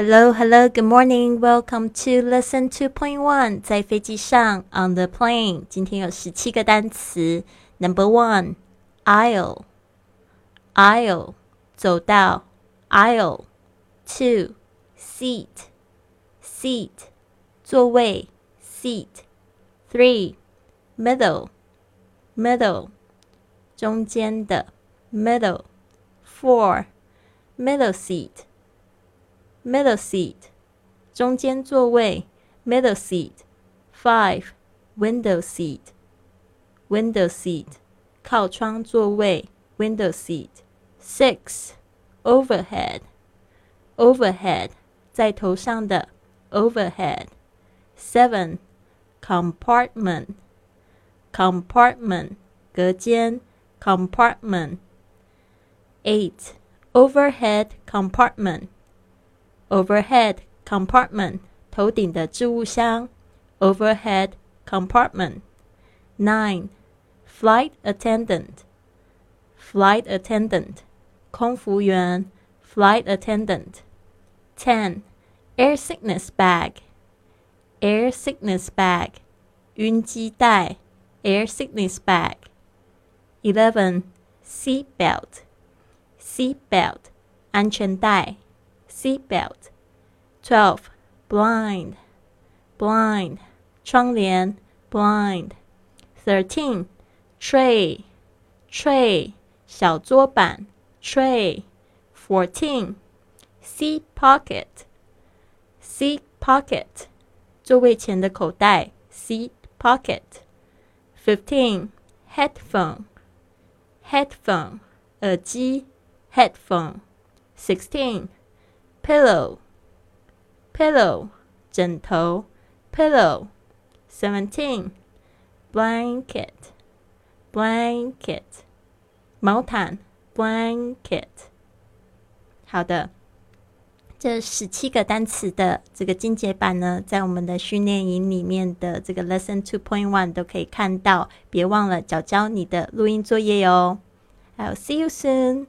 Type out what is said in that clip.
Hello, hello, good morning. Welcome to lesson two point one. 在飞机上，on the plane. 今天有十七个单词。Number one, aisle, aisle，走道，aisle. Two, seat, seat，座位，seat. Three, middle, middle，中间的，middle. Four, middle seat middle seat，中间座位，middle seat。Five, window seat, window seat，靠窗座位，window seat。Six, overhead, overhead，在头上的，overhead。Seven, compartment, compartment，隔间，compartment。Eight, overhead compartment overhead compartment 头顶的置物箱 overhead compartment. 9. Flight attendant. Flight attendant. 空服员 flight attendant. 10. Air sickness bag. Air sickness bag. 晕机袋 air sickness bag. 11. Seat belt. Seat belt. 安全带 seatbelt. 12. Blind, blind, 窗帘 blind. 13. Tray, tray, 小桌板 tray. 14. Seat pocket, seat pocket, 座位前的口袋 seat pocket. 15. Headphone, headphone, 耳机 headphone. 16 Pillow, pillow, 枕头 pillow. Seventeen, blanket, blanket, 毛毯 blanket. 好的，这十七个单词的这个精简版呢，在我们的训练营里面的这个 Lesson Two Point One 都可以看到。别忘了交交你的录音作业哟。I'll see you soon.